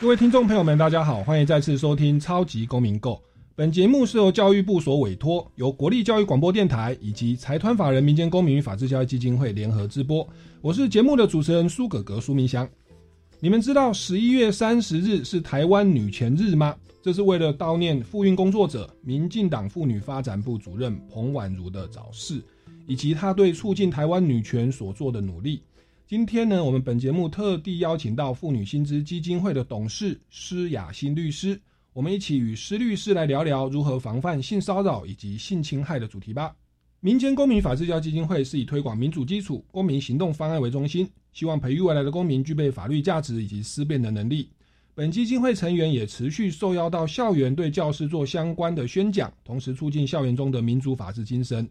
各位听众朋友们，大家好，欢迎再次收听《超级公民购》。本节目是由教育部所委托，由国立教育广播电台以及财团法人民间公民与法治教育基金会联合直播。我是节目的主持人苏格格苏明祥。你们知道十一月三十日是台湾女权日吗？这是为了悼念妇运工作者、民进党妇女发展部主任彭婉如的早逝，以及她对促进台湾女权所做的努力。今天呢，我们本节目特地邀请到妇女薪资基金会的董事施雅欣律师，我们一起与施律师来聊聊如何防范性骚扰以及性侵害的主题吧。民间公民法治教基金会是以推广民主基础、公民行动方案为中心，希望培育未来的公民具备法律价值以及思辨的能力。本基金会成员也持续受邀到校园对教师做相关的宣讲，同时促进校园中的民主法治精神。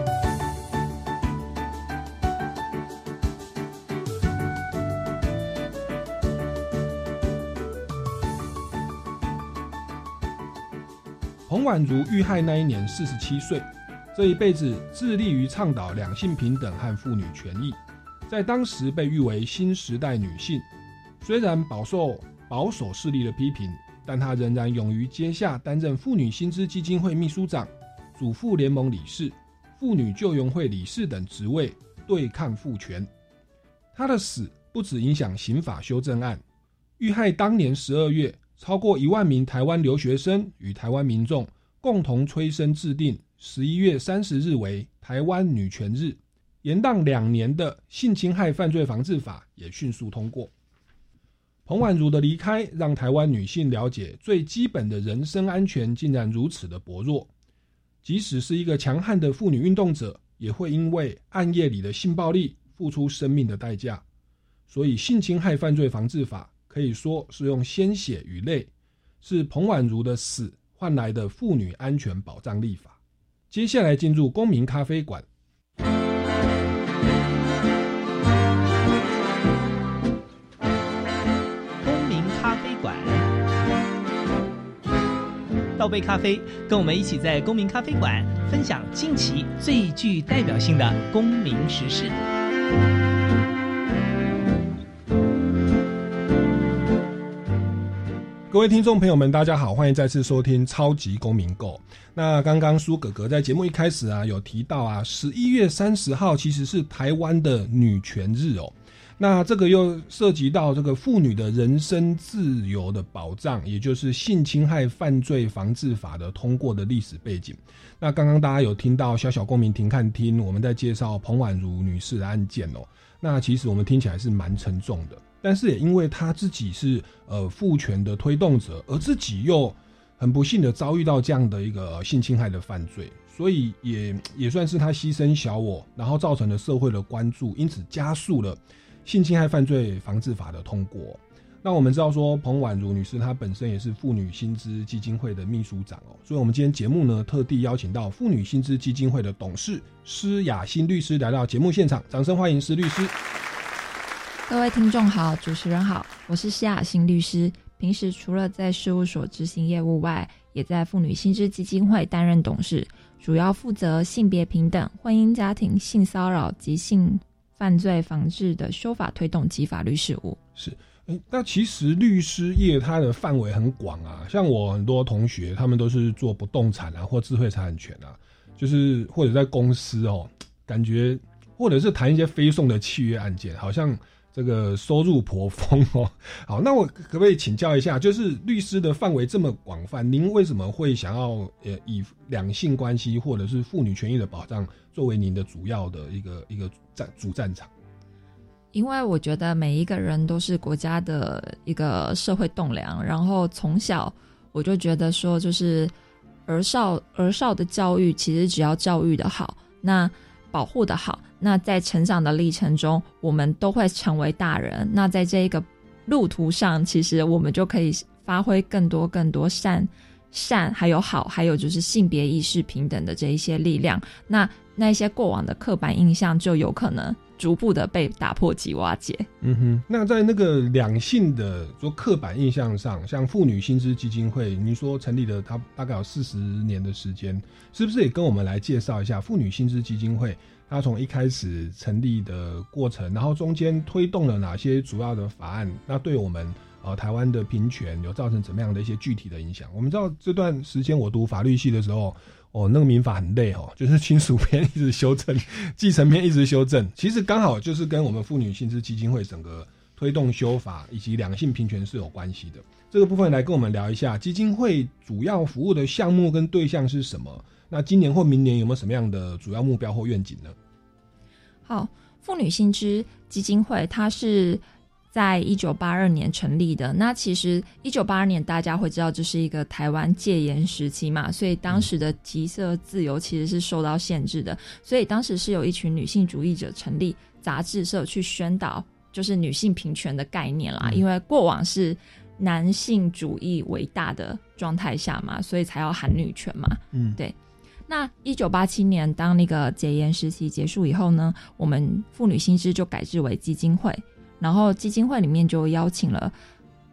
婉如遇害那一年四十七岁，这一辈子致力于倡导两性平等和妇女权益，在当时被誉为新时代女性。虽然饱受保守势力的批评，但她仍然勇于接下担任妇女薪资基金会秘书长、主妇联盟理事、妇女救援会理事等职位，对抗父权。她的死不止影响刑法修正案，遇害当年十二月。超过一万名台湾留学生与台湾民众共同催生制定十一月三十日为台湾女权日，延宕两年的性侵害犯罪防治法也迅速通过。彭婉如的离开，让台湾女性了解最基本的人身安全竟然如此的薄弱。即使是一个强悍的妇女运动者，也会因为暗夜里的性暴力付出生命的代价。所以，性侵害犯罪防治法。可以说是用鲜血与泪，是彭婉如的死换来的妇女安全保障立法。接下来进入公民咖啡馆。公民咖啡馆，倒杯咖啡，跟我们一起在公民咖啡馆分享近期最具代表性的公民时事。各位听众朋友们，大家好，欢迎再次收听《超级公民购》。那刚刚苏哥哥在节目一开始啊，有提到啊，十一月三十号其实是台湾的女权日哦。那这个又涉及到这个妇女的人身自由的保障，也就是性侵害犯罪防治法的通过的历史背景。那刚刚大家有听到小小公民庭看厅，我们在介绍彭婉如女士的案件哦。那其实我们听起来是蛮沉重的。但是也因为他自己是呃父权的推动者，而自己又很不幸的遭遇到这样的一个性侵害的犯罪，所以也也算是他牺牲小我，然后造成了社会的关注，因此加速了性侵害犯罪防治法的通过。那我们知道说，彭婉如女士她本身也是妇女薪资基金会的秘书长哦，所以我们今天节目呢特地邀请到妇女薪资基金会的董事施雅欣律师来到节目现场，掌声欢迎施律师。各位听众好，主持人好，我是施雅欣律师。平时除了在事务所执行业务外，也在妇女薪资基金会担任董事，主要负责性别平等、婚姻家庭、性骚扰及性犯罪防治的修法推动及法律事务。是，那其实律师业它的范围很广啊，像我很多同学，他们都是做不动产啊，或智慧财产权啊，就是或者在公司哦，感觉或者是谈一些非讼的契约案件，好像。这个收入颇丰哦。好，那我可不可以请教一下，就是律师的范围这么广泛，您为什么会想要呃以两性关系或者是妇女权益的保障作为您的主要的一个一个战主战场？因为我觉得每一个人都是国家的一个社会栋梁，然后从小我就觉得说，就是儿少儿少的教育，其实只要教育的好，那保护的好，那在成长的历程中，我们都会成为大人。那在这一个路途上，其实我们就可以发挥更多更多善善，还有好，还有就是性别意识平等的这一些力量。那那一些过往的刻板印象就有可能。逐步的被打破及瓦解。嗯哼，那在那个两性的说刻板印象上，像妇女薪资基金会，你说成立了它大概有四十年的时间，是不是也跟我们来介绍一下妇女薪资基金会？它从一开始成立的过程，然后中间推动了哪些主要的法案？那对我们呃台湾的平权有造成怎么样的一些具体的影响？我们知道这段时间我读法律系的时候。哦，那个民法很累哦，就是亲属篇一直修正，继承篇一直修正。其实刚好就是跟我们妇女薪资基金会整个推动修法以及两性平权是有关系的。这个部分来跟我们聊一下，基金会主要服务的项目跟对象是什么？那今年或明年有没有什么样的主要目标或愿景呢？好，妇女薪资基金会它是。在一九八二年成立的，那其实一九八二年大家会知道这是一个台湾戒严时期嘛，所以当时的集色自由其实是受到限制的，所以当时是有一群女性主义者成立杂志社去宣导，就是女性平权的概念啦。因为过往是男性主义为大的状态下嘛，所以才要喊女权嘛。嗯，对。那一九八七年当那个戒严时期结束以后呢，我们妇女新知就改制为基金会。然后基金会里面就邀请了，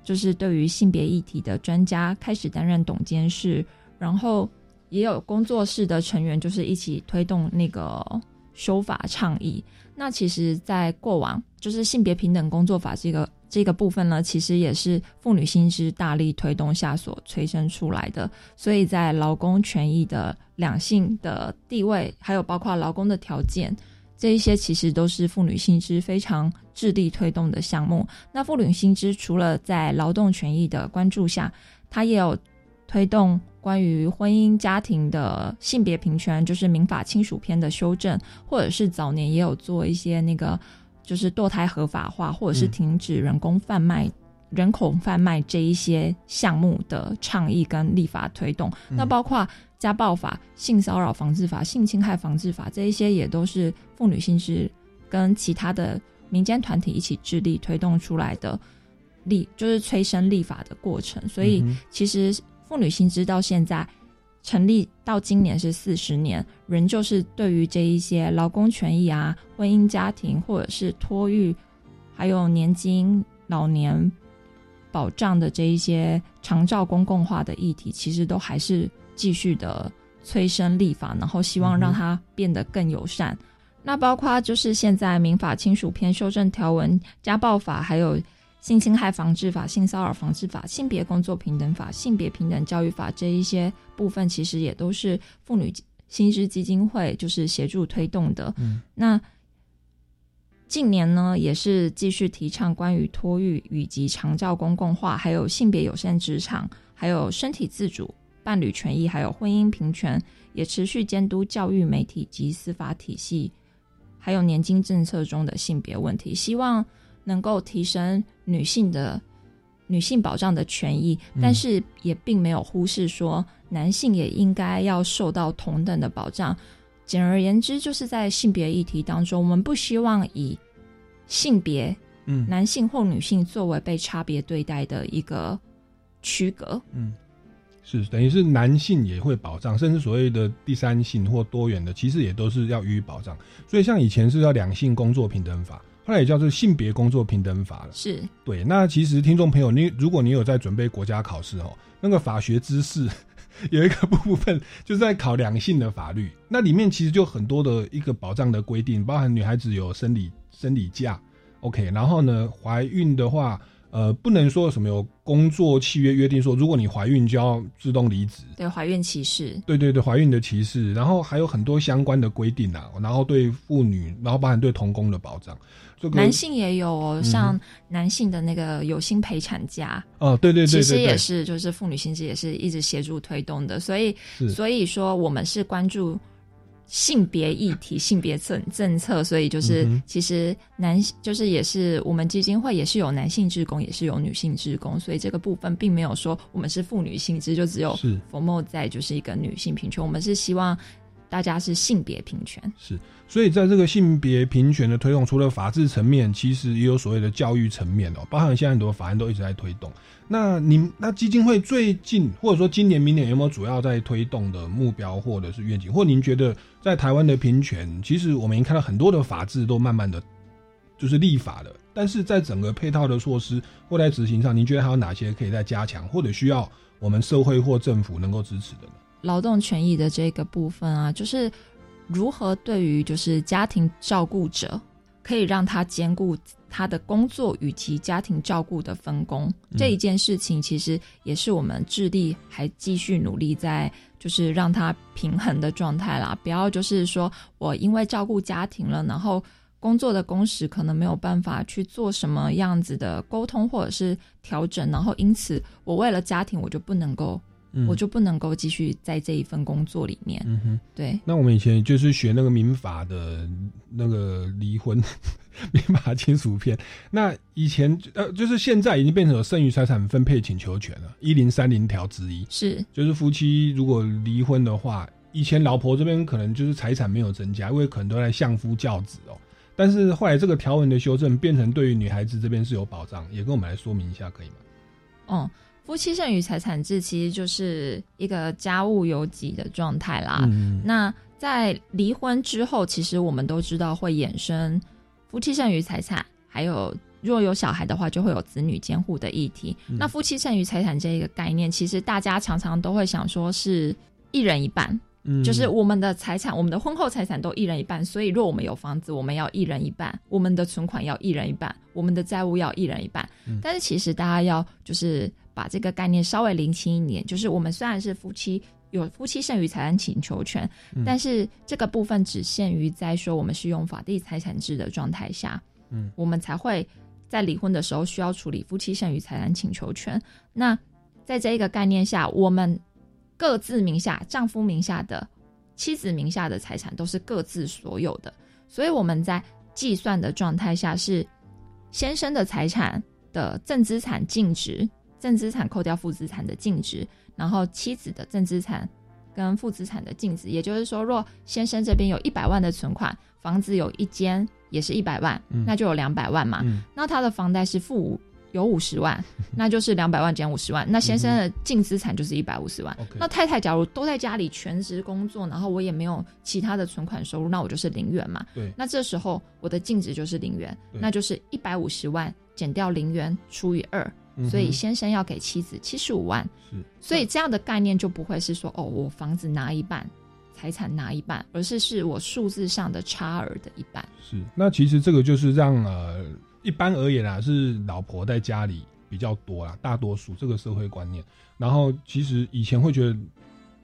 就是对于性别议题的专家开始担任董监事，然后也有工作室的成员，就是一起推动那个修法倡议。那其实，在过往就是性别平等工作法这个这个部分呢，其实也是妇女薪资大力推动下所催生出来的。所以在劳工权益的两性的地位，还有包括劳工的条件。这一些其实都是妇女薪资非常致力推动的项目。那妇女薪资除了在劳动权益的关注下，它也有推动关于婚姻家庭的性别平权，就是民法亲属篇的修正，或者是早年也有做一些那个就是堕胎合法化，或者是停止人工贩卖。人口贩卖这一些项目的倡议跟立法推动，那包括家暴法、性骚扰防治法、性侵害防治法这一些，也都是妇女性质跟其他的民间团体一起致力推动出来的立，就是催生立法的过程。所以，其实妇女新知到现在成立到今年是四十年，仍旧是对于这一些劳工权益啊、婚姻家庭或者是托育，还有年金、老年。保障的这一些长照公共化的议题，其实都还是继续的催生立法，然后希望让它变得更友善。那包括就是现在民法亲属篇修正条文、家暴法，还有性侵害防治法、性骚扰防治法、性别工作平等法、性别平等教育法这一些部分，其实也都是妇女薪资基金会就是协助推动的。嗯，那。近年呢，也是继续提倡关于托育以及长照公共化，还有性别友善职场，还有身体自主、伴侣权益，还有婚姻平权，也持续监督教育、媒体及司法体系，还有年金政策中的性别问题，希望能够提升女性的女性保障的权益，但是也并没有忽视说男性也应该要受到同等的保障。简而言之，就是在性别议题当中，我们不希望以性别，嗯，男性或女性作为被差别对待的一个区隔，嗯，是等于是男性也会保障，甚至所谓的第三性或多元的，其实也都是要予以保障。所以像以前是叫两性工作平等法，后来也叫做性别工作平等法了。是对。那其实听众朋友，你如果你有在准备国家考试哦，那个法学知识。有一个部分就是在考两性的法律，那里面其实就很多的一个保障的规定，包含女孩子有生理生理假，OK，然后呢，怀孕的话，呃，不能说什么有工作契约约定说，如果你怀孕就要自动离职。对，怀孕歧视。对对对，怀孕的歧视，然后还有很多相关的规定啊，然后对妇女，然后包含对童工的保障。这个男性也有哦，像男性的那个有薪陪产假。哦，对对对，其实也是，就是妇女薪资也是一直协助推动的，所以所以说我们是关注。性别议题、性别政政策，所以就是其实男就是也是我们基金会也是有男性职工，也是有女性职工，所以这个部分并没有说我们是妇女性质，就只有佛莫在就是一个女性平权，我们是希望。大家是性别平权，是，所以在这个性别平权的推动，除了法治层面，其实也有所谓的教育层面哦，包含现在很多法案都一直在推动。那您那基金会最近或者说今年、明年有没有主要在推动的目标或者是愿景？或您觉得在台湾的平权，其实我们已经看到很多的法制都慢慢的就是立法了，但是在整个配套的措施或在执行上，您觉得还有哪些可以再加强，或者需要我们社会或政府能够支持的呢？劳动权益的这个部分啊，就是如何对于就是家庭照顾者，可以让他兼顾他的工作与其家庭照顾的分工这一件事情，其实也是我们致力还继续努力在就是让他平衡的状态啦。不要就是说我因为照顾家庭了，然后工作的工时可能没有办法去做什么样子的沟通或者是调整，然后因此我为了家庭我就不能够。我就不能够继续在这一份工作里面。嗯哼，对。那我们以前就是学那个民法的那个离婚民法亲属篇。那以前呃，就是现在已经变成有剩余财产分配请求权了。一零三零条之一是，就是夫妻如果离婚的话，以前老婆这边可能就是财产没有增加，因为可能都在相夫教子哦。但是后来这个条文的修正，变成对于女孩子这边是有保障，也跟我们来说明一下，可以吗？嗯。夫妻剩余财产制其实就是一个家务有己的状态啦。那在离婚之后，其实我们都知道会衍生夫妻剩余财产，还有若有小孩的话，就会有子女监护的议题。那夫妻剩余财产这一个概念，其实大家常常都会想说是一人一半。就是我们的财产，我们的婚后财产都一人一半，所以若我们有房子，我们要一人一半；我们的存款要一人一半；我们的债务要一人一半。但是其实大家要就是把这个概念稍微厘清一点，就是我们虽然是夫妻，有夫妻剩余财产请求权，但是这个部分只限于在说我们是用法定财产制的状态下，嗯，我们才会在离婚的时候需要处理夫妻剩余财产请求权。那在这一个概念下，我们。各自名下，丈夫名下的、妻子名下的财产都是各自所有的，所以我们在计算的状态下是先生的财产的正资产净值，正资产扣掉负资产的净值，然后妻子的正资产跟负资产的净值。也就是说，若先生这边有一百万的存款，房子有一间也是一百万，那就有两百万嘛。那他的房贷是负五。有五十万，那就是两百万减五十万，那先生的净资产就是一百五十万。那太太假如都在家里全职工作，然后我也没有其他的存款收入，那我就是零元嘛。对。那这时候我的净值就是零元，那就是一百五十万减掉零元除以二，所以先生要给妻子七十五万。是。所以这样的概念就不会是说哦，我房子拿一半，财产拿一半，而是是我数字上的差额的一半。是。那其实这个就是让呃。一般而言啊，是老婆在家里比较多啦，大多数这个社会观念。然后其实以前会觉得，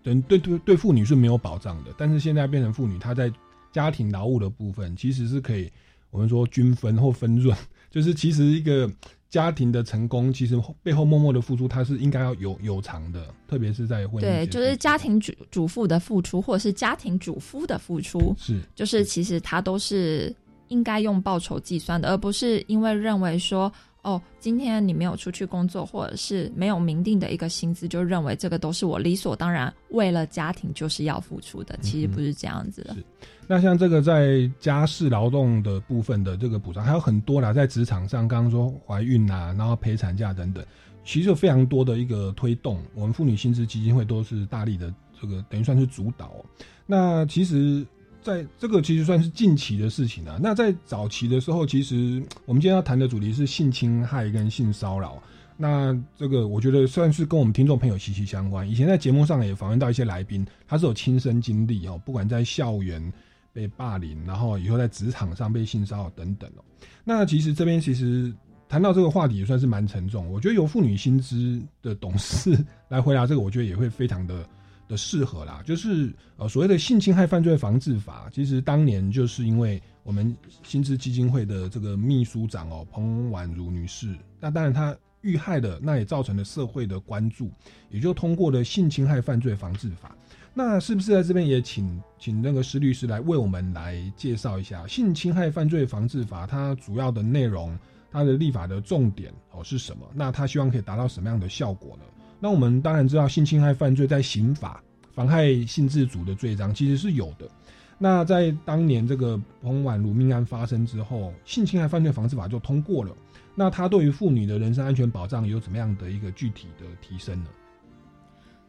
人对对对妇女是没有保障的，但是现在变成妇女，她在家庭劳务的部分其实是可以，我们说均分或分润，就是其实一个家庭的成功，其实背后默默的付出，它是应该要有有偿的，特别是在婚姻。对，就是家庭主主妇的付出，或者是家庭主夫的付出，是就是其实他都是。应该用报酬计算的，而不是因为认为说，哦，今天你没有出去工作，或者是没有明定的一个薪资，就认为这个都是我理所当然为了家庭就是要付出的。其实不是这样子的。是。那像这个在家事劳动的部分的这个补偿还有很多啦，在职场上，刚刚说怀孕啊，然后陪产假等等，其实有非常多的一个推动。我们妇女薪资基金会都是大力的，这个等于算是主导。那其实。在这个其实算是近期的事情了。那在早期的时候，其实我们今天要谈的主题是性侵害跟性骚扰。那这个我觉得算是跟我们听众朋友息息相关。以前在节目上也访问到一些来宾，他是有亲身经历哦，不管在校园被霸凌，然后以后在职场上被性骚扰等等哦。那其实这边其实。谈到这个话题也算是蛮沉重。我觉得由妇女新知的董事 来回答这个，我觉得也会非常的的适合啦。就是呃，所谓的性侵害犯罪防治法，其实当年就是因为我们新知基金会的这个秘书长哦彭婉如女士，那当然她遇害的，那也造成了社会的关注，也就通过了性侵害犯罪防治法。那是不是在这边也请请那个施律师来为我们来介绍一下性侵害犯罪防治法它主要的内容，它的立法的重点哦是什么？那他希望可以达到什么样的效果呢？那我们当然知道性侵害犯罪在刑法妨害性自主的罪章其实是有的。那在当年这个彭婉如命案发生之后，性侵害犯罪防治法就通过了。那它对于妇女的人身安全保障有怎么样的一个具体的提升呢？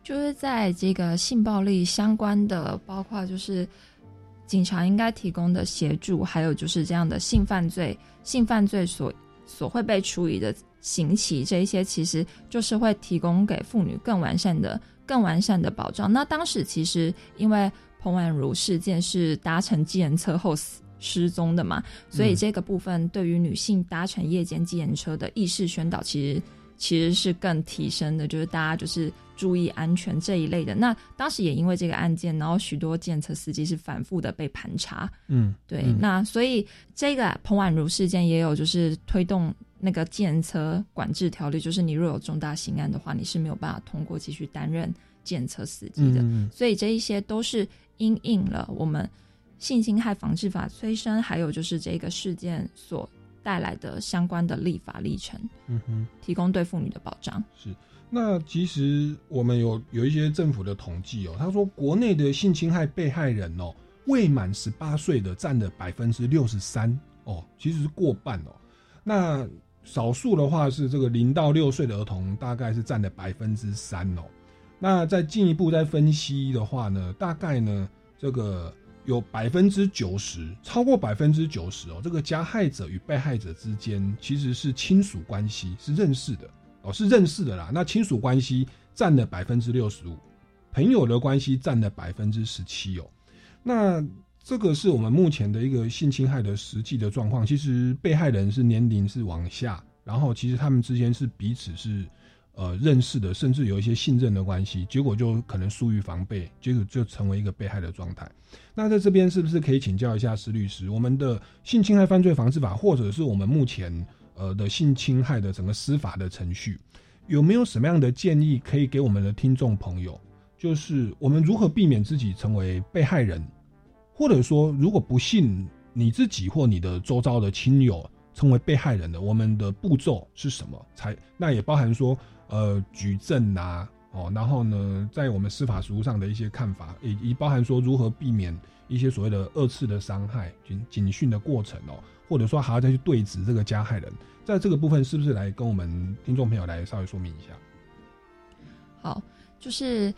就是在这个性暴力相关的，包括就是警察应该提供的协助，还有就是这样的性犯罪、性犯罪所所会被处理的刑期，这一些其实就是会提供给妇女更完善的、更完善的保障。那当时其实因为彭婉如事件是搭乘计程车后死失踪的嘛，所以这个部分对于女性搭乘夜间机人车的意识宣导，其实其实是更提升的，就是大家就是。注意安全这一类的，那当时也因为这个案件，然后许多检测司机是反复的被盘查。嗯，对，那所以这个彭婉如事件也有就是推动那个检测管制条例，就是你若有重大刑案的话，你是没有办法通过继续担任检测司机的。所以这一些都是因应了我们性侵害防治法催生，还有就是这个事件所带来的相关的立法历程。嗯哼，提供对妇女的保障是。那其实我们有有一些政府的统计哦，他说国内的性侵害被害人哦，未满十八岁的占了百分之六十三哦，其实是过半哦。那少数的话是这个零到六岁的儿童，大概是占了百分之三哦。那再进一步再分析的话呢，大概呢这个有百分之九十，超过百分之九十哦，这个加害者与被害者之间其实是亲属关系，是认识的。哦，是认识的啦。那亲属关系占了百分之六十五，朋友的关系占了百分之十七哦。那这个是我们目前的一个性侵害的实际的状况。其实被害人是年龄是往下，然后其实他们之间是彼此是呃认识的，甚至有一些信任的关系，结果就可能疏于防备，结果就成为一个被害的状态。那在这边是不是可以请教一下施律师，我们的性侵害犯罪防治法，或者是我们目前？呃的性侵害的整个司法的程序，有没有什么样的建议可以给我们的听众朋友？就是我们如何避免自己成为被害人，或者说如果不幸你自己或你的周遭的亲友成为被害人的，我们的步骤是什么？才那也包含说呃举证啊，哦，然后呢，在我们司法实务上的一些看法，也也包含说如何避免一些所谓的二次的伤害、警警讯的过程哦。或者说还要再去对质这个加害人，在这个部分是不是来跟我们听众朋友来稍微说明一下？好，就是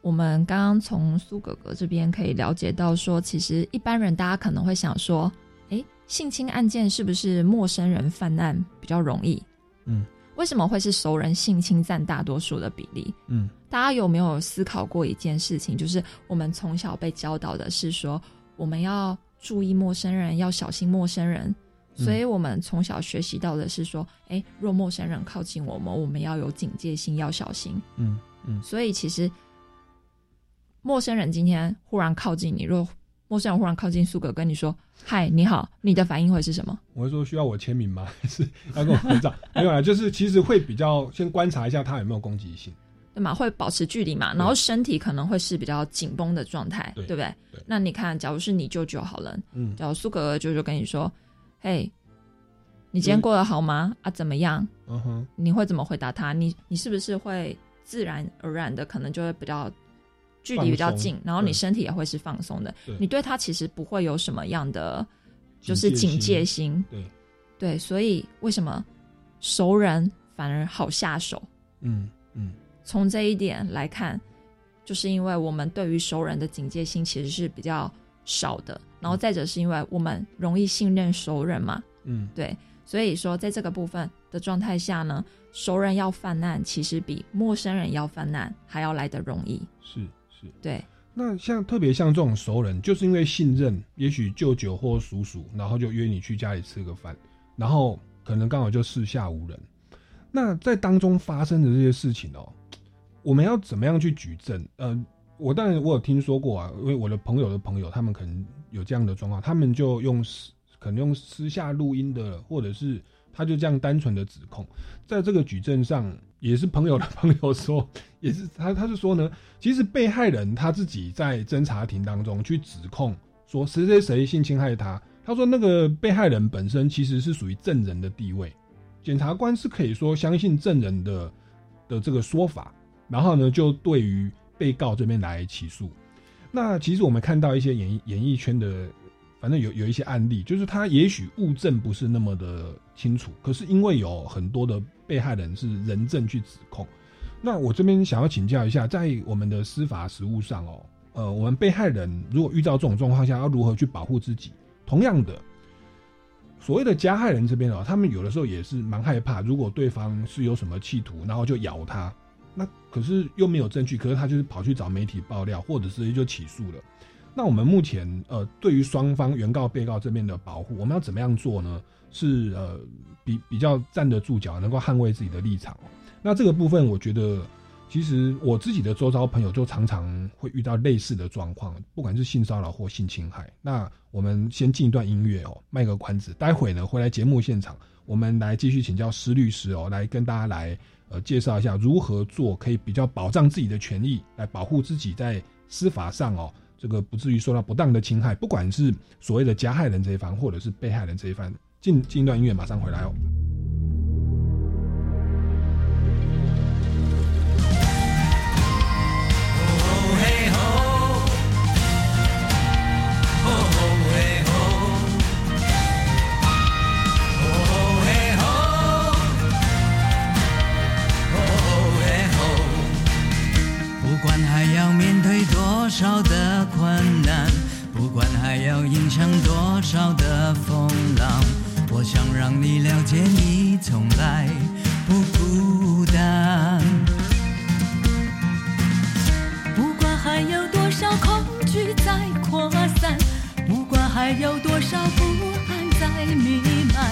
我们刚刚从苏格格这边可以了解到，说其实一般人大家可能会想说，哎，性侵案件是不是陌生人犯案比较容易？嗯，为什么会是熟人性侵占大多数的比例？嗯，大家有没有思考过一件事情？就是我们从小被教导的是说，我们要。注意陌生人，要小心陌生人，所以我们从小学习到的是说，哎，若陌生人靠近我们，我们要有警戒心，要小心。嗯嗯。所以其实，陌生人今天忽然靠近你，若陌生人忽然靠近苏格跟你说“嗨，你好”，你的反应会是什么？我会说需要我签名吗？还是要跟我合照？没有啊，就是其实会比较先观察一下他有没有攻击性。对嘛，会保持距离嘛，然后身体可能会是比较紧绷的状态，对不对？那你看，假如是你舅舅好了，嗯，假如苏格格舅舅跟你说：“嘿，你今天过得好吗？啊，怎么样？”嗯哼，你会怎么回答他？你你是不是会自然而然的可能就会比较距离比较近，然后你身体也会是放松的？你对他其实不会有什么样的就是警戒心，对。对，所以为什么熟人反而好下手？嗯嗯。从这一点来看，就是因为我们对于熟人的警戒心其实是比较少的，然后再者是因为我们容易信任熟人嘛，嗯，对，所以说在这个部分的状态下呢，熟人要犯难其实比陌生人要犯难还要来得容易，是是，对。那像特别像这种熟人，就是因为信任，也许舅舅或叔叔，然后就约你去家里吃个饭，然后可能刚好就四下无人。那在当中发生的这些事情哦，我们要怎么样去举证？呃，我当然我有听说过啊，因为我的朋友的朋友，他们可能有这样的状况，他们就用私可能用私下录音的，或者是他就这样单纯的指控，在这个举证上，也是朋友的朋友说，也是他他是说呢，其实被害人他自己在侦查庭当中去指控说谁谁谁性侵害他。他说：“那个被害人本身其实是属于证人的地位，检察官是可以说相信证人的的这个说法，然后呢，就对于被告这边来起诉。那其实我们看到一些演演艺圈的，反正有有一些案例，就是他也许物证不是那么的清楚，可是因为有很多的被害人是人证去指控。那我这边想要请教一下，在我们的司法实务上哦，呃，我们被害人如果遇到这种状况下，要如何去保护自己？”同样的，所谓的加害人这边哦，他们有的时候也是蛮害怕，如果对方是有什么企图，然后就咬他，那可是又没有证据，可是他就是跑去找媒体爆料，或者是就起诉了。那我们目前呃，对于双方原告、被告这边的保护，我们要怎么样做呢？是呃，比比较站得住脚，能够捍卫自己的立场。那这个部分，我觉得。其实我自己的周遭朋友就常常会遇到类似的状况，不管是性骚扰或性侵害。那我们先进一段音乐哦，卖个关子。待会呢回来节目现场，我们来继续请教施律师哦，来跟大家来呃介绍一下如何做可以比较保障自己的权益，来保护自己在司法上哦这个不至于受到不当的侵害，不管是所谓的加害人这一方，或者是被害人这一方。进进一段音乐，马上回来哦。少的困难，不管还要迎向多少的风浪，我想让你了解，你从来不孤单。不管还有多少恐惧在扩散，不管还有多少不安在弥漫，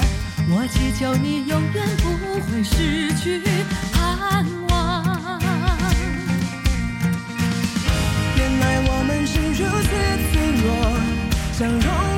我祈求你永远不会失去盼望。原来我们是如此脆弱，像容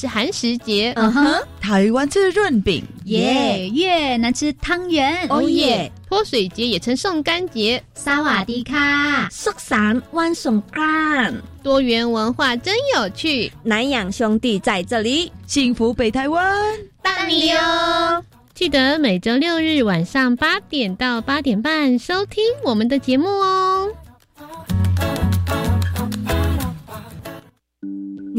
是寒食节。嗯哼，台湾吃润饼，耶！越南吃汤圆，哦耶！泼水节也称送干节。萨瓦迪卡，寿山万送干，多元文化真有趣。南洋兄弟在这里，幸福北台湾，大你哦！记得每周六日晚上八点到八点半收听我们的节目哦。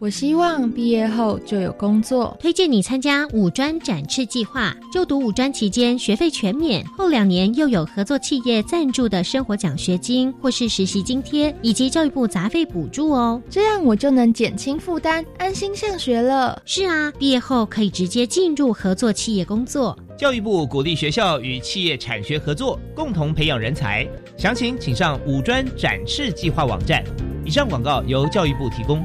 我希望毕业后就有工作，推荐你参加五专展翅计划。就读五专期间，学费全免，后两年又有合作企业赞助的生活奖学金或是实习津贴，以及教育部杂费补助哦。这样我就能减轻负担，安心上学了。是啊，毕业后可以直接进入合作企业工作。教育部鼓励学校与企业产学合作，共同培养人才。详情请上五专展翅计划网站。以上广告由教育部提供。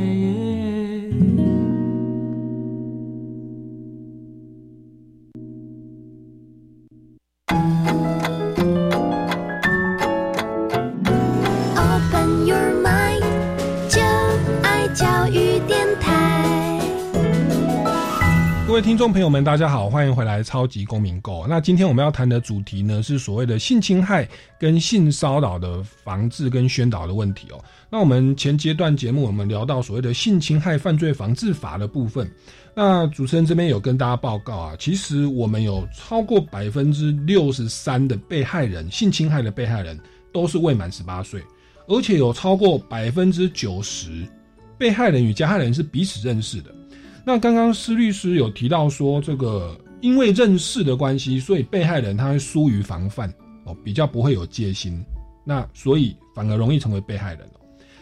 听众朋友们，大家好，欢迎回来《超级公民购》。那今天我们要谈的主题呢，是所谓的性侵害跟性骚扰的防治跟宣导的问题哦。那我们前阶段节目我们聊到所谓的性侵害犯罪防治法的部分，那主持人这边有跟大家报告啊，其实我们有超过百分之六十三的被害人性侵害的被害人都是未满十八岁，而且有超过百分之九十被害人与加害人是彼此认识的。那刚刚施律师有提到说，这个因为认识的关系，所以被害人他会疏于防范哦，比较不会有戒心，那所以反而容易成为被害人。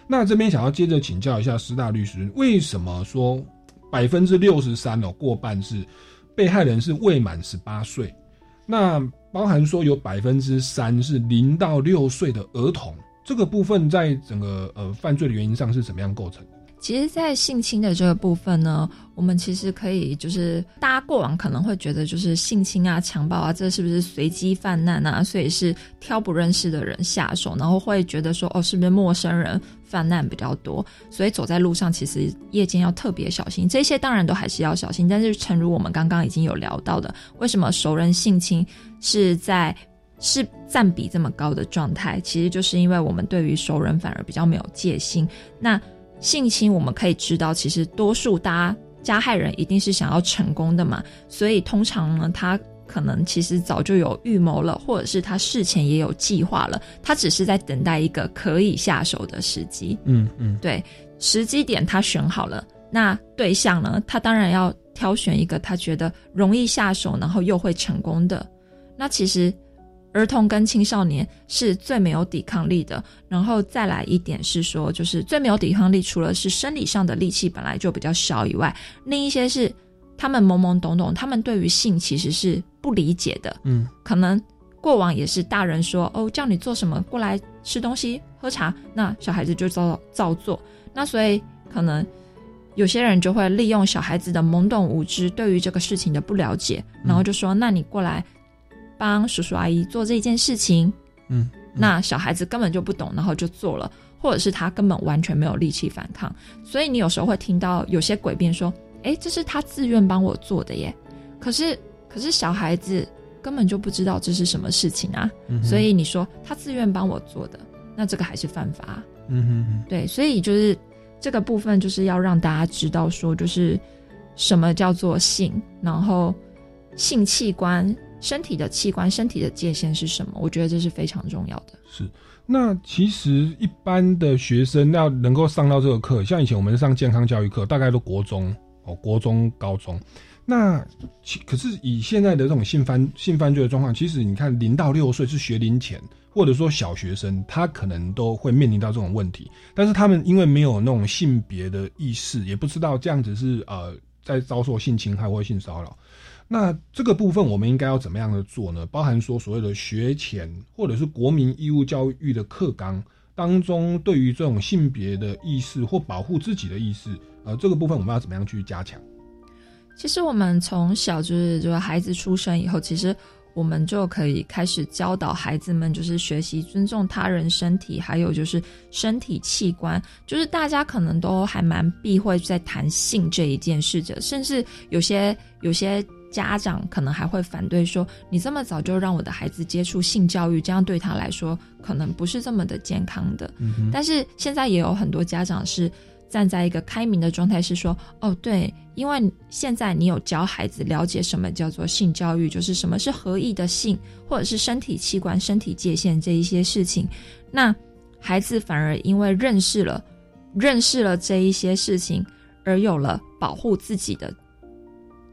那这边想要接着请教一下施大律师，为什么说百分之六十三哦，过半是被害人是未满十八岁？那包含说有百分之三是零到六岁的儿童，这个部分在整个呃犯罪的原因上是怎么样构成的？其实，在性侵的这个部分呢，我们其实可以就是大家过往可能会觉得，就是性侵啊、强暴啊，这是不是随机泛滥啊？所以是挑不认识的人下手，然后会觉得说，哦，是不是陌生人泛滥比较多？所以走在路上，其实夜间要特别小心。这些当然都还是要小心，但是诚如我们刚刚已经有聊到的，为什么熟人性侵是在是占比这么高的状态？其实就是因为我们对于熟人反而比较没有戒心。那性侵，我们可以知道，其实多数大家加害人一定是想要成功的嘛，所以通常呢，他可能其实早就有预谋了，或者是他事前也有计划了，他只是在等待一个可以下手的时机。嗯嗯，对，时机点他选好了，那对象呢，他当然要挑选一个他觉得容易下手，然后又会成功的。那其实。儿童跟青少年是最没有抵抗力的，然后再来一点是说，就是最没有抵抗力，除了是生理上的力气本来就比较小以外，另一些是他们懵懵懂懂，他们对于性其实是不理解的。嗯，可能过往也是大人说哦叫你做什么，过来吃东西喝茶，那小孩子就照照做。那所以可能有些人就会利用小孩子的懵懂无知，对于这个事情的不了解，然后就说那你过来。帮叔叔阿姨做这件事情，嗯，那小孩子根本就不懂，然后就做了，或者是他根本完全没有力气反抗，所以你有时候会听到有些诡辩说：“哎，这是他自愿帮我做的耶。”可是，可是小孩子根本就不知道这是什么事情啊，所以你说他自愿帮我做的，那这个还是犯法。嗯哼，对，所以就是这个部分就是要让大家知道说，就是什么叫做性，然后性器官。身体的器官、身体的界限是什么？我觉得这是非常重要的。是。那其实一般的学生要能够上到这个课，像以前我们上健康教育课，大概都国中哦，国中、高中。那其可是以现在的这种性犯性犯罪的状况，其实你看零到六岁是学龄前，或者说小学生，他可能都会面临到这种问题。但是他们因为没有那种性别的意识，也不知道这样子是呃在遭受性侵害或性骚扰。那这个部分我们应该要怎么样的做呢？包含说所谓的学前或者是国民义务教育的课纲当中，对于这种性别的意识或保护自己的意识，呃，这个部分我们要怎么样去加强？其实我们从小就是就是孩子出生以后，其实我们就可以开始教导孩子们，就是学习尊重他人身体，还有就是身体器官。就是大家可能都还蛮避讳在谈性这一件事的，甚至有些有些。家长可能还会反对说：“你这么早就让我的孩子接触性教育，这样对他来说可能不是这么的健康的。”但是现在也有很多家长是站在一个开明的状态，是说：“哦，对，因为现在你有教孩子了解什么叫做性教育，就是什么是合意的性，或者是身体器官、身体界限这一些事情，那孩子反而因为认识了认识了这一些事情，而有了保护自己的。”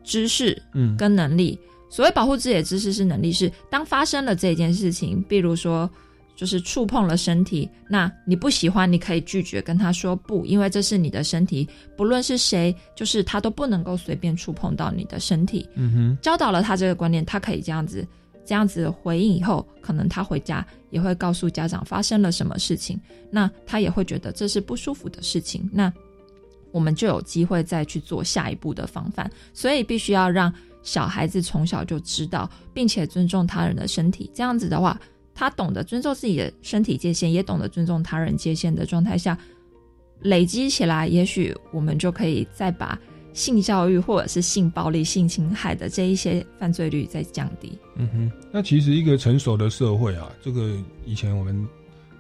知识，嗯，跟能力。所谓保护自己的知识是能力，是当发生了这件事情，比如说就是触碰了身体，那你不喜欢，你可以拒绝跟他说不，因为这是你的身体，不论是谁，就是他都不能够随便触碰到你的身体。嗯哼，教导了他这个观念，他可以这样子这样子回应以后，可能他回家也会告诉家长发生了什么事情，那他也会觉得这是不舒服的事情。那我们就有机会再去做下一步的防范，所以必须要让小孩子从小就知道，并且尊重他人的身体。这样子的话，他懂得尊重自己的身体界限，也懂得尊重他人界限的状态下，累积起来，也许我们就可以再把性教育或者是性暴力、性侵害的这一些犯罪率再降低。嗯哼，那其实一个成熟的社会啊，这个以前我们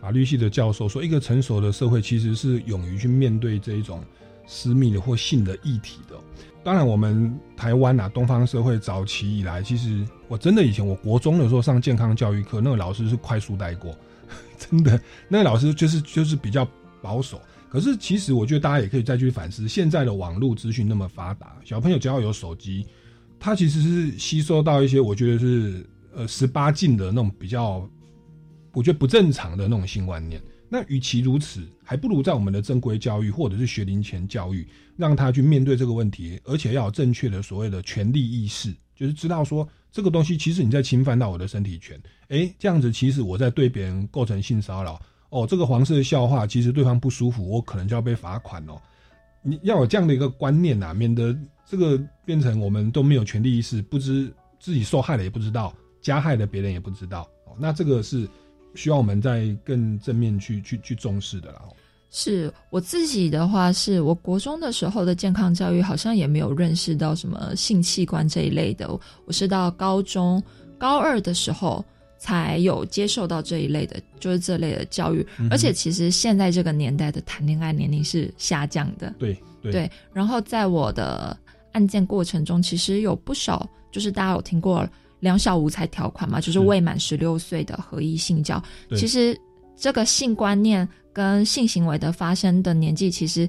法律系的教授说，一个成熟的社会其实是勇于去面对这一种。私密的或性的议题的，当然，我们台湾啊，东方社会早期以来，其实我真的以前我国中的时候上健康教育课，那个老师是快速带过，真的，那个老师就是就是比较保守。可是其实我觉得大家也可以再去反思，现在的网络资讯那么发达，小朋友只要有手机，他其实是吸收到一些我觉得是呃十八禁的那种比较，我觉得不正常的那种性观念。那与其如此，还不如在我们的正规教育或者是学龄前教育，让他去面对这个问题，而且要有正确的所谓的权利意识，就是知道说这个东西其实你在侵犯到我的身体权，诶，这样子其实我在对别人构成性骚扰，哦，这个黄色笑话其实对方不舒服，我可能就要被罚款哦。你要有这样的一个观念呐，免得这个变成我们都没有权利意识，不知自己受害了也不知道，加害了别人也不知道，哦，那这个是。需要我们在更正面去去去重视的啦。是我自己的话，是我国中的时候的健康教育，好像也没有认识到什么性器官这一类的。我是到高中高二的时候才有接受到这一类的，就是这类的教育。而且其实现在这个年代的谈恋爱年龄是下降的。对对。然后在我的案件过程中，其实有不少，就是大家有听过。两小无猜条款嘛，就是未满十六岁的合意性交。其实这个性观念跟性行为的发生的年纪，其实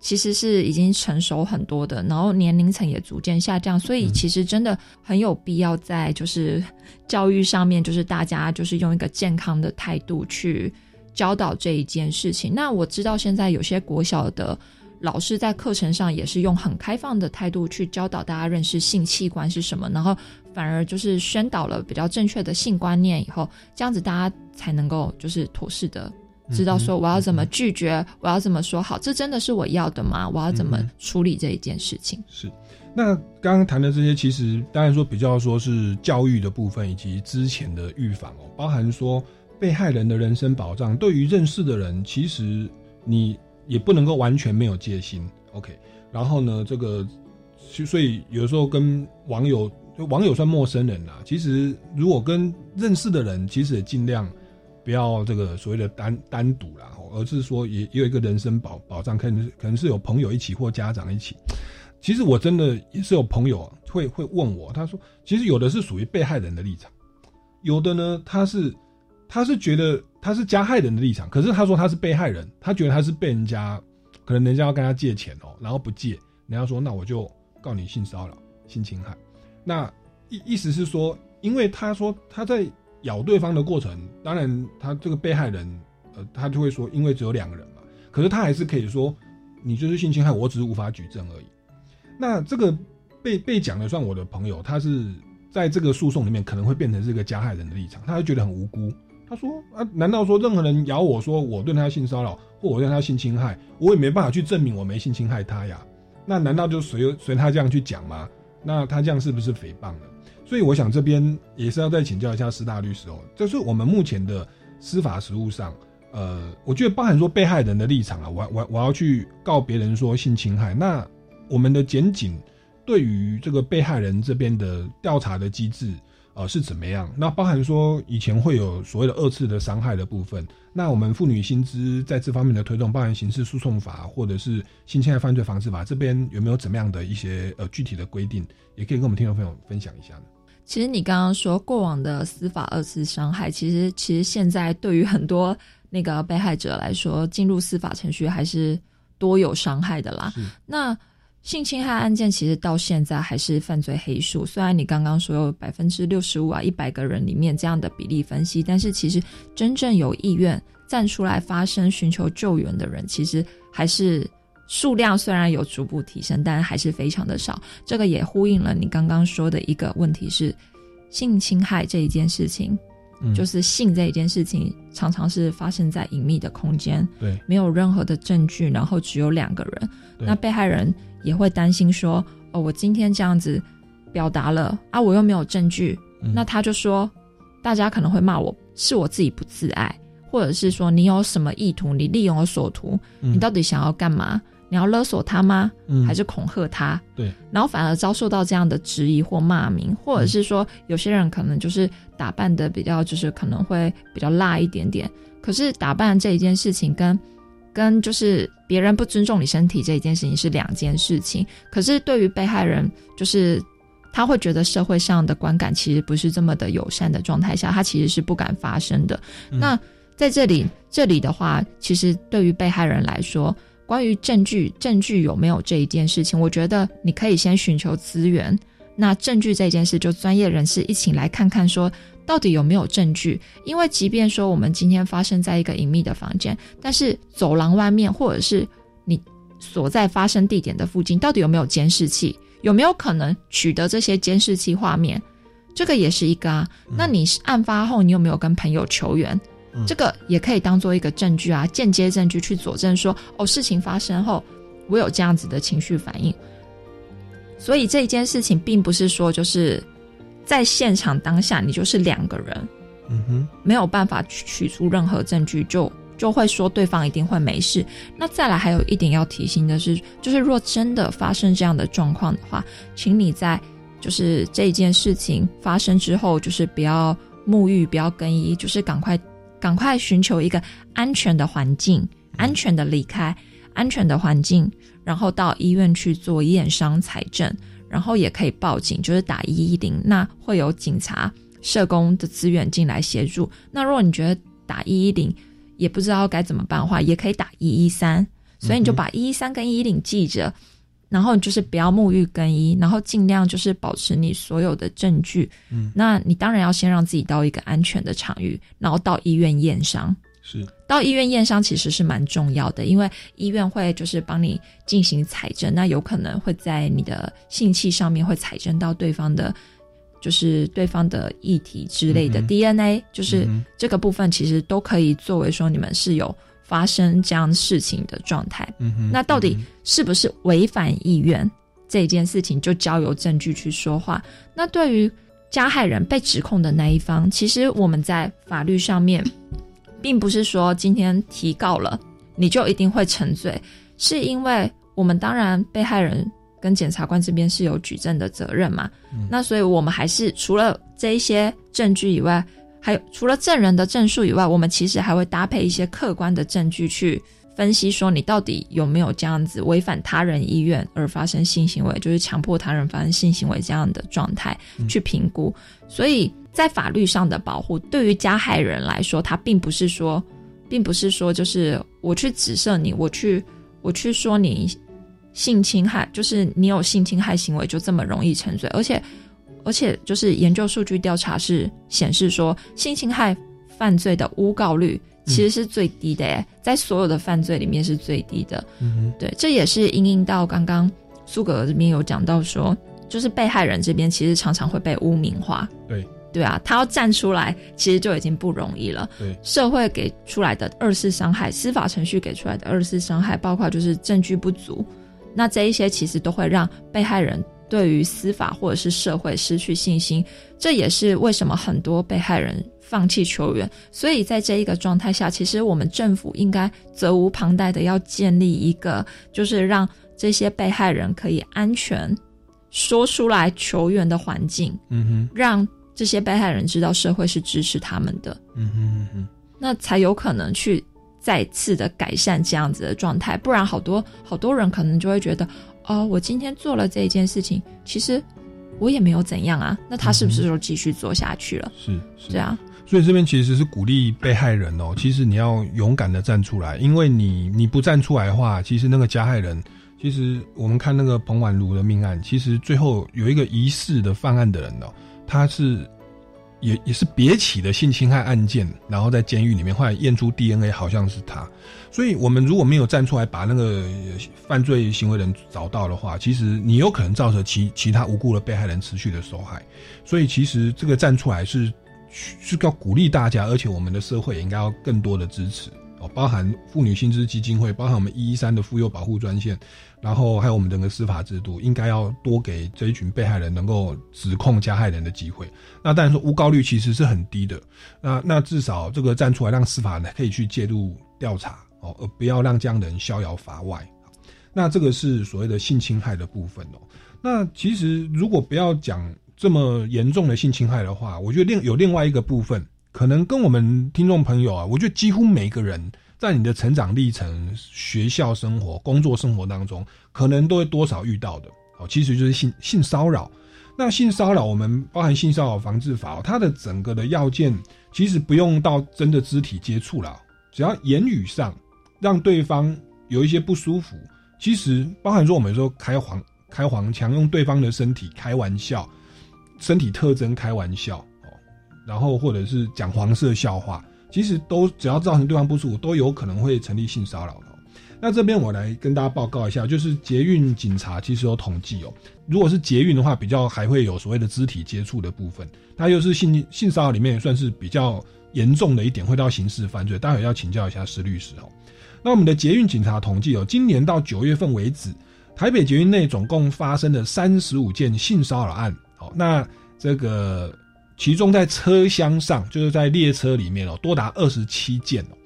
其实是已经成熟很多的，然后年龄层也逐渐下降，所以其实真的很有必要在就是教育上面，就是大家就是用一个健康的态度去教导这一件事情。那我知道现在有些国小的。老师在课程上也是用很开放的态度去教导大家认识性器官是什么，然后反而就是宣导了比较正确的性观念以后，这样子大家才能够就是妥适的知道说我要怎么拒绝，我要怎么说好，这真的是我要的吗？我要怎么处理这一件事情？是。那刚刚谈的这些，其实当然说比较说是教育的部分以及之前的预防哦，包含说被害人的人身保障，对于认识的人，其实你。也不能够完全没有戒心，OK。然后呢，这个，所以有的时候跟网友，就网友算陌生人啦。其实如果跟认识的人，其实也尽量不要这个所谓的单单独啦，而是说也也有一个人身保保障，可能可能是有朋友一起或家长一起。其实我真的也是有朋友会会问我，他说，其实有的是属于被害人的立场，有的呢，他是他是觉得他是加害人的立场，可是他说他是被害人，他觉得他是被人家可能人家要跟他借钱哦，然后不借，人家说那我就告你性骚扰、性侵害，那意意思是说，因为他说他在咬对方的过程，当然他这个被害人呃，他就会说，因为只有两个人嘛，可是他还是可以说你就是性侵害，我只是无法举证而已。那这个被被讲的算我的朋友，他是在这个诉讼里面可能会变成这个加害人的立场，他就觉得很无辜。他说啊，难道说任何人咬我说我对他性骚扰或我对他性侵害，我也没办法去证明我没性侵害他呀？那难道就随随他这样去讲吗？那他这样是不是诽谤了？所以我想这边也是要再请教一下师大律师哦，就是我们目前的司法实务上，呃，我觉得包含说被害人的立场啊，我我我要去告别人说性侵害，那。我们的检警对于这个被害人这边的调查的机制，呃，是怎么样？那包含说以前会有所谓的二次的伤害的部分，那我们妇女薪资在这方面的推动，包含刑事诉讼法或者是性侵害犯罪防治法这边有没有怎么样的一些呃具体的规定，也可以跟我们听众朋友分享一下呢？其实你刚刚说过往的司法二次伤害，其实其实现在对于很多那个被害者来说，进入司法程序还是多有伤害的啦。那性侵害案件其实到现在还是犯罪黑数，虽然你刚刚说有百分之六十五啊，一百个人里面这样的比例分析，但是其实真正有意愿站出来发声、寻求救援的人，其实还是数量虽然有逐步提升，但还是非常的少。这个也呼应了你刚刚说的一个问题是，性侵害这一件事情，就是性这一件事情，常常是发生在隐秘的空间，对，没有任何的证据，然后只有两个人，那被害人。也会担心说，哦，我今天这样子表达了啊，我又没有证据，那他就说，大家可能会骂我是我自己不自爱，或者是说你有什么意图，你利用我所图，你到底想要干嘛？你要勒索他吗？还是恐吓他？对，然后反而遭受到这样的质疑或骂名，或者是说有些人可能就是打扮的比较，就是可能会比较辣一点点，可是打扮这一件事情跟。跟就是别人不尊重你身体这一件事情是两件事情，可是对于被害人，就是他会觉得社会上的观感其实不是这么的友善的状态下，他其实是不敢发声的。那在这里，这里的话，其实对于被害人来说，关于证据，证据有没有这一件事情，我觉得你可以先寻求资源。那证据这件事，就专业人士一起来看看说。到底有没有证据？因为即便说我们今天发生在一个隐秘的房间，但是走廊外面或者是你所在发生地点的附近，到底有没有监视器？有没有可能取得这些监视器画面？这个也是一个啊。那你是案发后，你有没有跟朋友求援？这个也可以当做一个证据啊，间接证据去佐证说，哦，事情发生后，我有这样子的情绪反应。所以这一件事情并不是说就是。在现场当下，你就是两个人，嗯哼，没有办法取出任何证据，就就会说对方一定会没事。那再来还有一点要提醒的是，就是若真的发生这样的状况的话，请你在就是这件事情发生之后，就是不要沐浴，不要更衣，就是赶快赶快寻求一个安全的环境，安全的离开，安全的环境，然后到医院去做验伤、采证。然后也可以报警，就是打一一零，那会有警察、社工的资源进来协助。那如果你觉得打一一零也不知道该怎么办的话，也可以打一一三。所以你就把一一三跟一一零记着，然后就是不要沐浴更衣，然后尽量就是保持你所有的证据。嗯，那你当然要先让自己到一个安全的场域，然后到医院验伤。是到医院验伤其实是蛮重要的，因为医院会就是帮你进行采证，那有可能会在你的性器上面会采证到对方的，就是对方的液体之类的 DNA，就是这个部分其实都可以作为说你们是有发生这样事情的状态。那到底是不是违反意愿这件事情，就交由证据去说话。那对于加害人被指控的那一方，其实我们在法律上面。并不是说今天提告了你就一定会沉罪，是因为我们当然被害人跟检察官这边是有举证的责任嘛。那所以我们还是除了这一些证据以外，还有除了证人的证述以外，我们其实还会搭配一些客观的证据去分析说你到底有没有这样子违反他人意愿而发生性行为，就是强迫他人发生性行为这样的状态去评估。所以在法律上的保护，对于加害人来说，他并不是说，并不是说就是我去指涉你，我去我去说你性侵害，就是你有性侵害行为就这么容易沉罪，而且而且就是研究数据调查是显示说性侵害犯罪的诬告率。其实是最低的诶，在所有的犯罪里面是最低的。嗯对，这也是因应到刚刚苏格这边有讲到说，就是被害人这边其实常常会被污名化。对对啊，他要站出来，其实就已经不容易了。对，社会给出来的二次伤害，司法程序给出来的二次伤害，包括就是证据不足，那这一些其实都会让被害人对于司法或者是社会失去信心。这也是为什么很多被害人。放弃求援，所以在这一个状态下，其实我们政府应该责无旁贷的要建立一个，就是让这些被害人可以安全说出来求援的环境。嗯哼，让这些被害人知道社会是支持他们的。嗯哼哼，那才有可能去再次的改善这样子的状态。不然，好多好多人可能就会觉得，哦，我今天做了这一件事情，其实我也没有怎样啊。那他是不是就继续做下去了？是是这样。所以这边其实是鼓励被害人哦，其实你要勇敢的站出来，因为你你不站出来的话，其实那个加害人，其实我们看那个彭婉如的命案，其实最后有一个疑似的犯案的人哦，他是也也是别起的性侵害案件，然后在监狱里面后来验出 DNA 好像是他，所以我们如果没有站出来把那个犯罪行为人找到的话，其实你有可能造成其其他无辜的被害人持续的受害，所以其实这个站出来是。是要鼓励大家，而且我们的社会也应该要更多的支持包含妇女薪资基金会，包含我们一一三的妇幼保护专线，然后还有我们整个司法制度，应该要多给这一群被害人能够指控加害人的机会。那当然说诬告率其实是很低的，那那至少这个站出来让司法呢可以去介入调查哦，而不要让这样的人逍遥法外。那这个是所谓的性侵害的部分哦。那其实如果不要讲。这么严重的性侵害的话，我觉得另有另外一个部分，可能跟我们听众朋友啊，我觉得几乎每个人在你的成长历程、学校生活、工作生活当中，可能都会多少遇到的。哦，其实就是性性骚扰。那性骚扰，我们包含性骚扰防治法，它的整个的要件其实不用到真的肢体接触了，只要言语上让对方有一些不舒服，其实包含说我们说开黄开黄腔，用对方的身体开玩笑。身体特征开玩笑，然后或者是讲黄色笑话，其实都只要造成对方不舒服，都有可能会成立性骚扰。那这边我来跟大家报告一下，就是捷运警察其实有统计哦，如果是捷运的话，比较还会有所谓的肢体接触的部分，它又是性性骚扰里面算是比较严重的一点，会到刑事犯罪。待会要请教一下施律师哦。那我们的捷运警察统计哦，今年到九月份为止，台北捷运内总共发生了三十五件性骚扰案。那这个其中在车厢上，就是在列车里面哦，多达二十七件哦。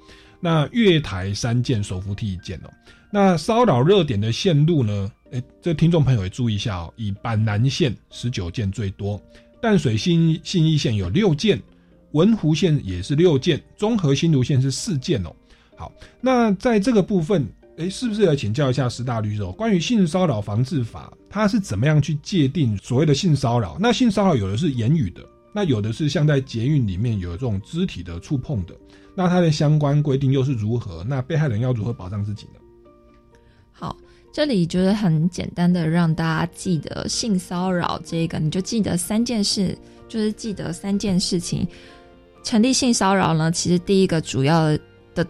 那月台三件，手扶梯一件哦。那骚扰热点的线路呢？诶，这听众朋友也注意一下哦，以板南线十九件最多，淡水新信义线有六件，文湖线也是六件，中和新芦线是四件哦。好，那在这个部分。哎，是不是要请教一下十大律师？关于性骚扰防治法，它是怎么样去界定所谓的性骚扰？那性骚扰有的是言语的，那有的是像在捷运里面有这种肢体的触碰的，那它的相关规定又是如何？那被害人要如何保障自己呢？好，这里就是很简单的让大家记得性骚扰这个，你就记得三件事，就是记得三件事情。成立性骚扰呢，其实第一个主要的。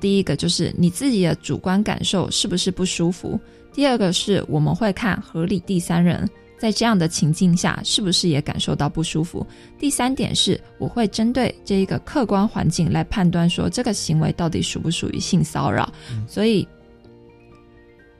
第一个就是你自己的主观感受是不是不舒服？第二个是我们会看合理第三人在这样的情境下是不是也感受到不舒服？第三点是我会针对这一个客观环境来判断说这个行为到底属不属于性骚扰。所以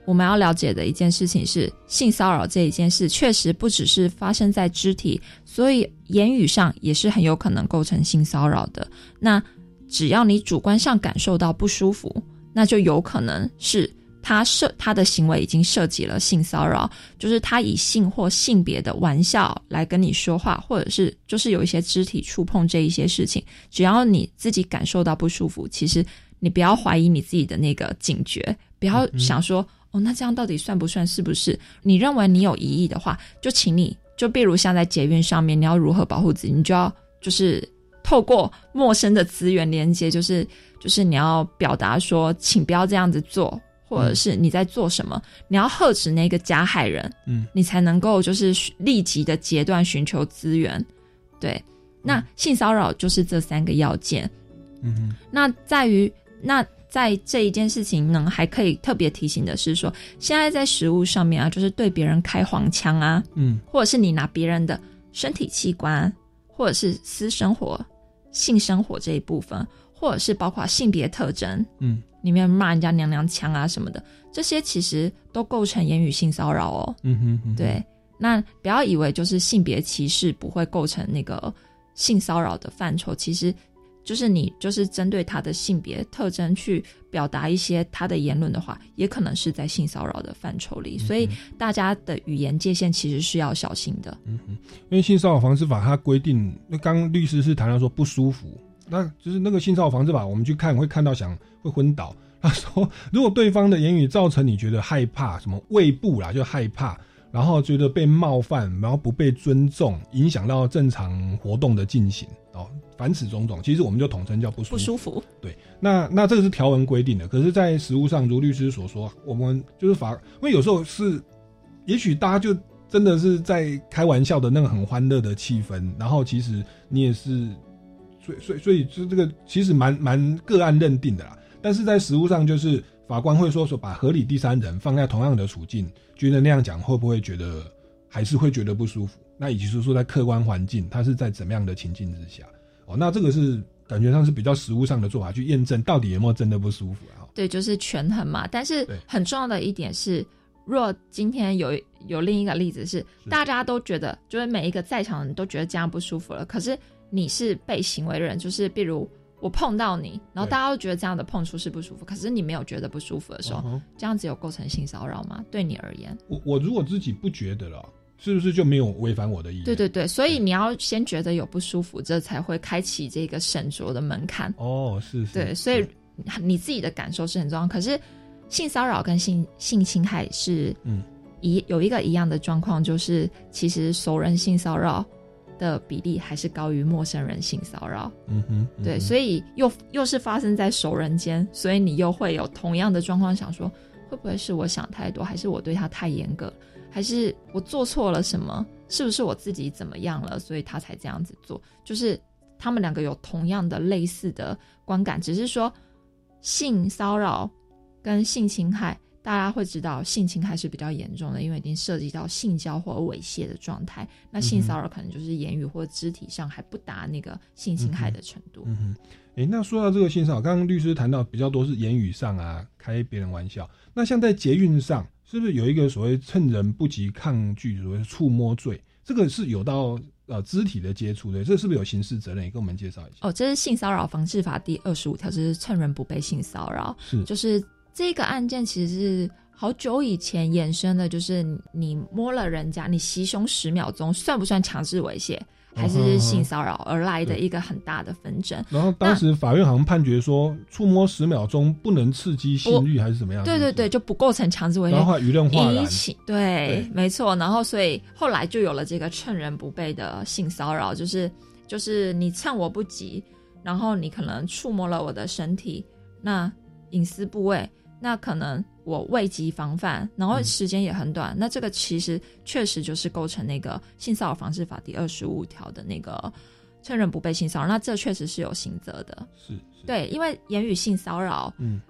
我们要了解的一件事情是，性骚扰这一件事确实不只是发生在肢体，所以言语上也是很有可能构成性骚扰的。那只要你主观上感受到不舒服，那就有可能是他涉他的行为已经涉及了性骚扰，就是他以性或性别的玩笑来跟你说话，或者是就是有一些肢体触碰这一些事情，只要你自己感受到不舒服，其实你不要怀疑你自己的那个警觉，不要想说、哦，那这样到底算不算？是不是？你认为你有疑义的话，就请你就比如像在捷运上面，你要如何保护自己，你就要就是透过陌生的资源连接，就是就是你要表达说，请不要这样子做。或者是你在做什么，你要呵止那个加害人，嗯，你才能够就是立即的截断寻求资源，对。那性骚扰就是这三个要件，嗯哼。那在于那在这一件事情呢，还可以特别提醒的是说，现在在食物上面啊，就是对别人开黄腔啊，嗯，或者是你拿别人的身体器官，或者是私生活、性生活这一部分，或者是包括性别特征，嗯。里面骂人家娘娘腔啊什么的，这些其实都构成言语性骚扰哦。嗯哼嗯，对。那不要以为就是性别歧视不会构成那个性骚扰的范畴，其实就是你就是针对他的性别特征去表达一些他的言论的话，也可能是在性骚扰的范畴里。所以大家的语言界限其实是要小心的。嗯哼，因为性骚扰防治法它规定，那刚律师是谈到说不舒服。那就是那个性骚扰防治法，我们去看会看到想会昏倒。他说，如果对方的言语造成你觉得害怕，什么胃部啦就害怕，然后觉得被冒犯，然后不被尊重，影响到正常活动的进行哦，凡此种种，其实我们就统称叫不舒服。不舒服。对，那那这个是条文规定的，可是，在实务上，如律师所说，我们就是法，因为有时候是，也许大家就真的是在开玩笑的那个很欢乐的气氛，然后其实你也是。所以，所以，所以，就这个其实蛮蛮个案认定的啦。但是在实务上，就是法官会说说把合理第三人放在同样的处境，觉得那样讲会不会觉得还是会觉得不舒服？那以及是说在客观环境，他是在怎么样的情境之下？哦，那这个是感觉上是比较实务上的做法，去验证到底有没有真的不舒服啊？对，就是权衡嘛。但是很重要的一点是，若今天有有另一个例子是，大家都觉得就是每一个在场人都觉得这样不舒服了，可是。你是被行为人，就是比如我碰到你，然后大家都觉得这样的碰触是不舒服，可是你没有觉得不舒服的时候，这样子有构成性骚扰吗？对你而言，我我如果自己不觉得了，是不是就没有违反我的意思？对对对，所以你要先觉得有不舒服，这才会开启这个审酌的门槛。哦，是，对，所以你自己的感受是很重要。可是性骚扰跟性性侵害是，嗯，一有一个一样的状况，就是其实熟人性骚扰。的比例还是高于陌生人性骚扰，嗯哼，对，所以又又是发生在熟人间，所以你又会有同样的状况，想说会不会是我想太多，还是我对他太严格，还是我做错了什么？是不是我自己怎么样了，所以他才这样子做？就是他们两个有同样的类似的观感，只是说性骚扰跟性侵害。大家会知道性侵害是比较严重的，因为已经涉及到性交或猥亵的状态。那性骚扰可能就是言语或肢体上还不达那个性侵害的程度。嗯哼，哎，那说到这个性骚扰，刚刚律师谈到比较多是言语上啊，开别人玩笑。那像在捷运上，是不是有一个所谓趁人不及抗拒所谓触摸罪？这个是有到呃肢体的接触的，这是不是有刑事责任？也跟我们介绍一下。哦，这是性骚扰防治法第二十五条，就是趁人不被性骚扰，是就是。这个案件其实是好久以前衍生的，就是你摸了人家，你袭胸十秒钟，算不算强制猥亵，还是性骚扰而来的一个很大的纷争。然后当时法院好像判决说，触摸十秒钟不能刺激性欲，还是怎么样？对对对，就不构成强制猥亵。然后舆论化对，没错。然后所以后来就有了这个趁人不备的性骚扰，就是就是你趁我不及，然后你可能触摸了我的身体，那隐私部位。那可能我未及防范，然后时间也很短，那这个其实确实就是构成那个性骚扰防治法第二十五条的那个趁人不备性骚扰，那这确实是有刑责的。是，对，因为言语性骚扰，嗯，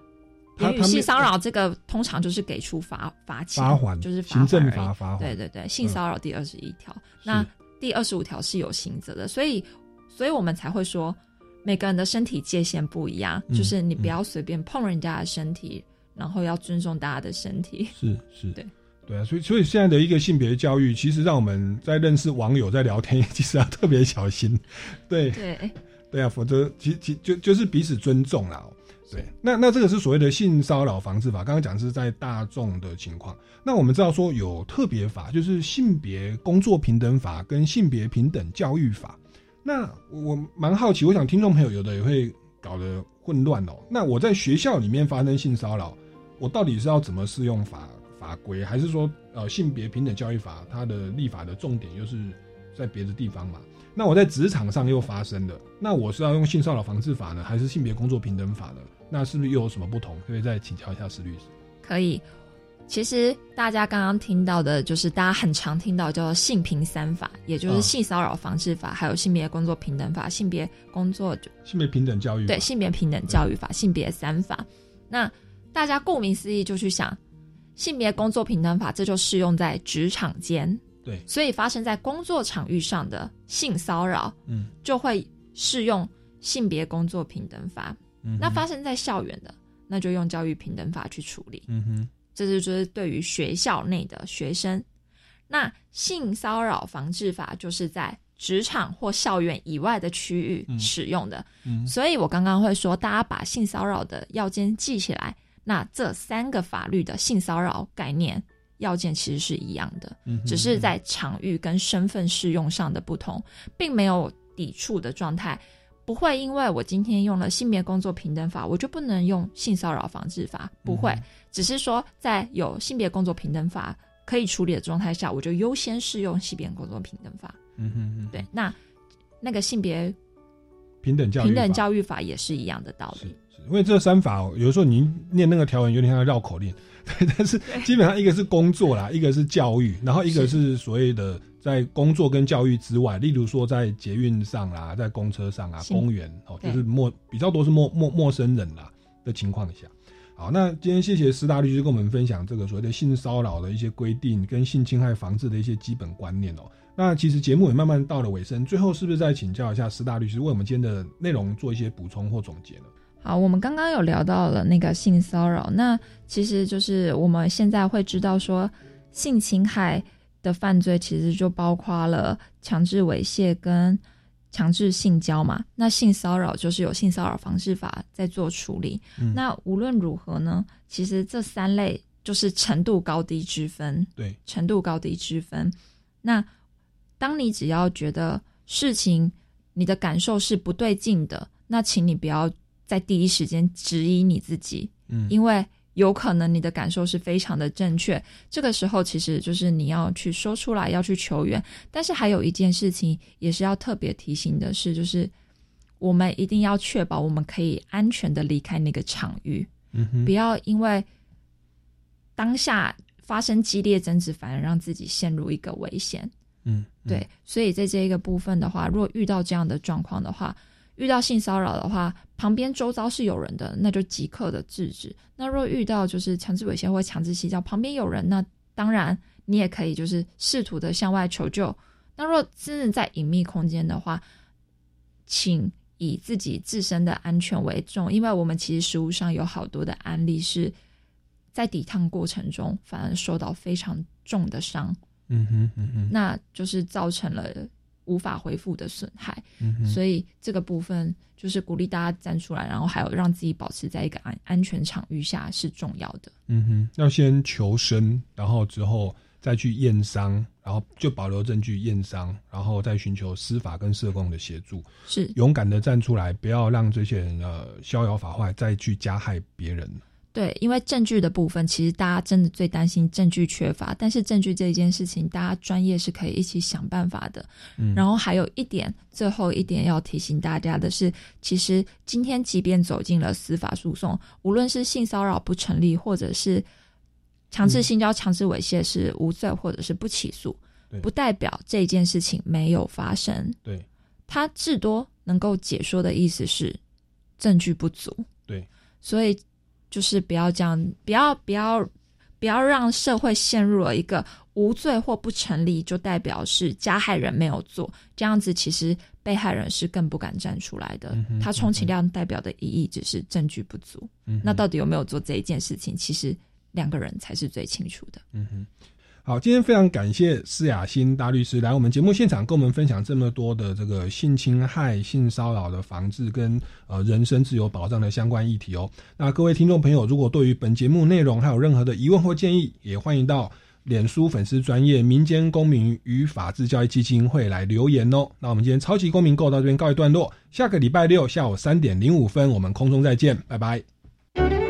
言语性骚扰这个通常就是给出罚罚钱，罚款就是行政罚罚对对对，性骚扰第二十一条，那第二十五条是有刑责的，所以，所以我们才会说每个人的身体界限不一样，就是你不要随便碰人家的身体。然后要尊重大家的身体，是是，对对啊，所以所以现在的一个性别教育，其实让我们在认识网友在聊天，其实要特别小心，对对对啊，否则其其就就是彼此尊重啦。对，那那这个是所谓的性骚扰防治法，刚刚讲是在大众的情况。那我们知道说有特别法，就是性别工作平等法跟性别平等教育法。那我蛮好奇，我想听众朋友有的也会搞得混乱哦。那我在学校里面发生性骚扰。我到底是要怎么适用法法规，还是说呃性别平等教育法它的立法的重点又是在别的地方嘛？那我在职场上又发生了，那我是要用性骚扰防治法呢，还是性别工作平等法呢？那是不是又有什么不同？可以再请教一下石律师。可以，其实大家刚刚听到的就是大家很常听到叫做性平三法，也就是性骚扰防治法，还有性别工作平等法、性别工作性别平等教育对性别平等教育法、性别三法。那大家顾名思义就去想，性别工作平等法，这就适用在职场间。对，所以发生在工作场域上的性骚扰，嗯，就会适用性别工作平等法。嗯，那发生在校园的，那就用教育平等法去处理。嗯哼，这就是对于学校内的学生。那性骚扰防治法就是在职场或校园以外的区域使用的。嗯，所以我刚刚会说，大家把性骚扰的要件记起来。那这三个法律的性骚扰概念。要件其实是一样的，只是在场域跟身份适用上的不同，并没有抵触的状态。不会因为我今天用了性别工作平等法，我就不能用性骚扰防治法。不会，只是说在有性别工作平等法可以处理的状态下，我就优先适用性别工作平等法。嗯哼哼，对，那那个性别平等教育平等教育法也是一样的道理。因为这三法哦，有的时候你念那个条文有点像绕口令。对，但是基本上一个是工作啦，一个是教育，然后一个是所谓的在工作跟教育之外，例如说在捷运上啦，在公车上啊，公园哦，就是陌比较多是陌陌陌生人啦的情况下。好，那今天谢谢师大律师跟我们分享这个所谓的性骚扰的一些规定跟性侵害防治的一些基本观念哦。那其实节目也慢慢到了尾声，最后是不是再请教一下师大律师为我们今天的内容做一些补充或总结呢？好，我们刚刚有聊到了那个性骚扰，那其实就是我们现在会知道说，性侵害的犯罪其实就包括了强制猥亵跟强制性交嘛。那性骚扰就是有性骚扰防治法在做处理。那无论如何呢，其实这三类就是程度高低之分。对，程度高低之分。那当你只要觉得事情你的感受是不对劲的，那请你不要。在第一时间质疑你自己，嗯，因为有可能你的感受是非常的正确。这个时候，其实就是你要去说出来，要去求援。但是还有一件事情也是要特别提醒的是，就是我们一定要确保我们可以安全的离开那个场域，嗯，不要因为当下发生激烈争执，反而让自己陷入一个危险。嗯，对。所以在这一个部分的话，如果遇到这样的状况的话，遇到性骚扰的话，旁边周遭是有人的，那就即刻的制止。那若遇到就是强制猥亵或强制性交，旁边有人，那当然你也可以就是试图的向外求救。那若真的在隐秘空间的话，请以自己自身的安全为重，因为我们其实实务上有好多的案例是在抵抗过程中反而受到非常重的伤。嗯哼嗯哼，那就是造成了。无法恢复的损害，嗯、所以这个部分就是鼓励大家站出来，然后还有让自己保持在一个安安全场域下是重要的。嗯哼，要先求生，然后之后再去验伤，然后就保留证据验伤，然后再寻求司法跟社工的协助，是。勇敢的站出来，不要让这些人呃逍遥法外，再去加害别人。对，因为证据的部分，其实大家真的最担心证据缺乏。但是证据这一件事情，大家专业是可以一起想办法的。嗯，然后还有一点，最后一点要提醒大家的是，其实今天即便走进了司法诉讼，无论是性骚扰不成立，或者是强制性交、强制猥亵是无罪，或者是不起诉，不代表这件事情没有发生。对，它至多能够解说的意思是证据不足。对，所以。就是不要这样，不要不要不要让社会陷入了一个无罪或不成立，就代表是加害人没有做这样子，其实被害人是更不敢站出来的。他充其量代表的意义只是证据不足。那到底有没有做这一件事情，其实两个人才是最清楚的。嗯哼。好，今天非常感谢施雅欣大律师来我们节目现场，跟我们分享这么多的这个性侵害、性骚扰的防治跟呃人身自由保障的相关议题哦。那各位听众朋友，如果对于本节目内容还有任何的疑问或建议，也欢迎到脸书粉丝专业民间公民与法治教育基金会来留言哦。那我们今天超级公民购到这边告一段落，下个礼拜六下午三点零五分，我们空中再见，拜拜。